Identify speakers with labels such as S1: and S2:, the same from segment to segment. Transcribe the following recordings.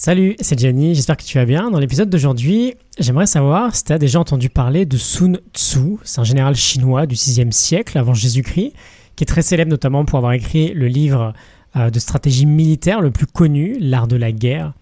S1: Salut, c'est Gianni, j'espère que tu vas bien. Dans l'épisode d'aujourd'hui, j'aimerais savoir si tu as déjà entendu parler de Sun Tzu. C'est un général chinois du 6e siècle avant Jésus-Christ, qui est très célèbre notamment pour avoir écrit le livre euh, de stratégie militaire le plus connu, L'art de la guerre.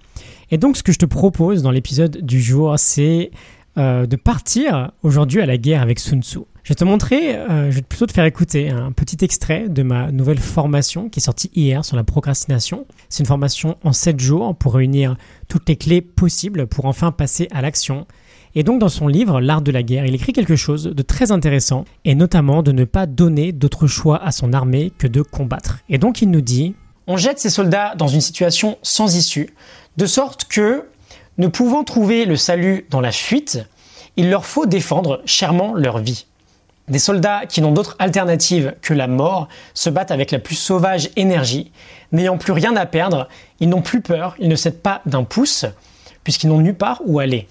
S1: Et donc ce que je te propose dans l'épisode du jour, c'est euh, de partir aujourd'hui à la guerre avec Sun Tzu. Je vais te montrer, euh, je vais plutôt te faire écouter un petit extrait de ma nouvelle formation qui est sortie hier sur la procrastination. C'est une formation en 7 jours pour réunir toutes les clés possibles pour enfin passer à l'action. Et donc dans son livre L'art de la guerre, il écrit quelque chose de très intéressant et notamment de ne pas donner d'autre choix à son armée que de combattre. Et donc il nous dit
S2: On jette ses soldats dans une situation sans issue, de sorte que, ne pouvant trouver le salut dans la fuite, il leur faut défendre chèrement leur vie. Des soldats qui n'ont d'autre alternative que la mort se battent avec la plus sauvage énergie. N'ayant plus rien à perdre, ils n'ont plus peur, ils ne cèdent pas d'un pouce, puisqu'ils n'ont nulle part où aller.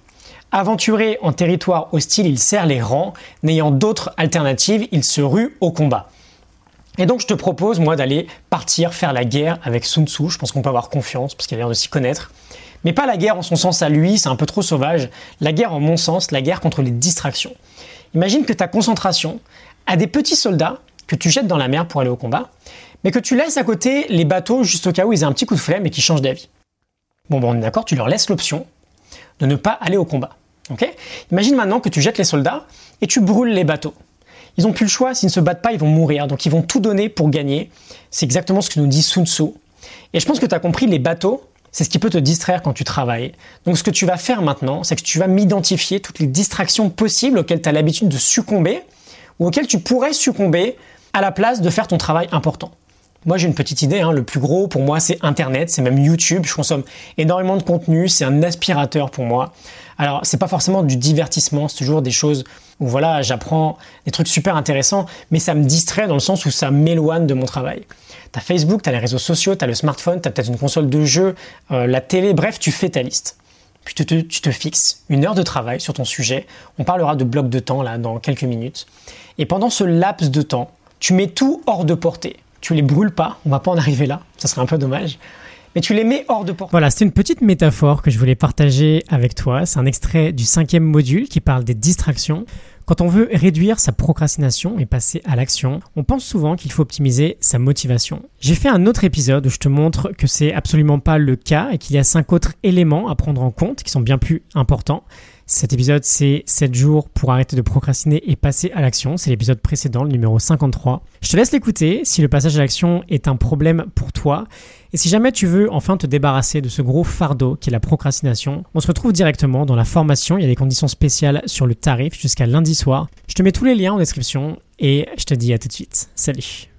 S2: Aventurés en territoire hostile, ils serrent les rangs. N'ayant d'autre alternative, ils se ruent au combat. Et donc je te propose, moi, d'aller partir faire la guerre avec Sun Tzu. Je pense qu'on peut avoir confiance, parce qu'il a l'air de s'y connaître. Mais pas la guerre en son sens à lui, c'est un peu trop sauvage. La guerre en mon sens, la guerre contre les distractions. Imagine que ta concentration a des petits soldats que tu jettes dans la mer pour aller au combat, mais que tu laisses à côté les bateaux juste au cas où ils aient un petit coup de flemme et qu'ils changent d'avis. Bon, bon, on est d'accord, tu leur laisses l'option de ne pas aller au combat. Imagine maintenant que tu jettes les soldats et tu brûles les bateaux. Ils n'ont plus le choix, s'ils ne se battent pas, ils vont mourir, donc ils vont tout donner pour gagner. C'est exactement ce que nous dit Sun Tzu. Et je pense que tu as compris, les bateaux, c'est ce qui peut te distraire quand tu travailles. Donc ce que tu vas faire maintenant, c'est que tu vas m'identifier toutes les distractions possibles auxquelles tu as l'habitude de succomber ou auxquelles tu pourrais succomber à la place de faire ton travail important. Moi j'ai une petite idée, hein. le plus gros pour moi c'est Internet, c'est même YouTube, je consomme énormément de contenu, c'est un aspirateur pour moi. Alors c'est pas forcément du divertissement, c'est toujours des choses où voilà j'apprends des trucs super intéressants, mais ça me distrait dans le sens où ça m'éloigne de mon travail. T'as Facebook, t'as les réseaux sociaux, t'as le smartphone, t'as peut-être une console de jeu, euh, la télé, bref, tu fais ta liste. Puis tu te, tu te fixes une heure de travail sur ton sujet. On parlera de blocs de temps là dans quelques minutes. Et pendant ce laps de temps, tu mets tout hors de portée. Tu les brûles pas, on va pas en arriver là, ça serait un peu dommage mais tu les mets hors de portée.
S1: Voilà, c'est une petite métaphore que je voulais partager avec toi. C'est un extrait du cinquième module qui parle des distractions. Quand on veut réduire sa procrastination et passer à l'action, on pense souvent qu'il faut optimiser sa motivation. J'ai fait un autre épisode où je te montre que c'est absolument pas le cas et qu'il y a cinq autres éléments à prendre en compte qui sont bien plus importants. Cet épisode, c'est 7 jours pour arrêter de procrastiner et passer à l'action. C'est l'épisode précédent, le numéro 53. Je te laisse l'écouter si le passage à l'action est un problème pour toi. Et si jamais tu veux enfin te débarrasser de ce gros fardeau qui est la procrastination, on se retrouve directement dans la formation. Il y a des conditions spéciales sur le tarif jusqu'à lundi soir. Je te mets tous les liens en description et je te dis à tout de suite. Salut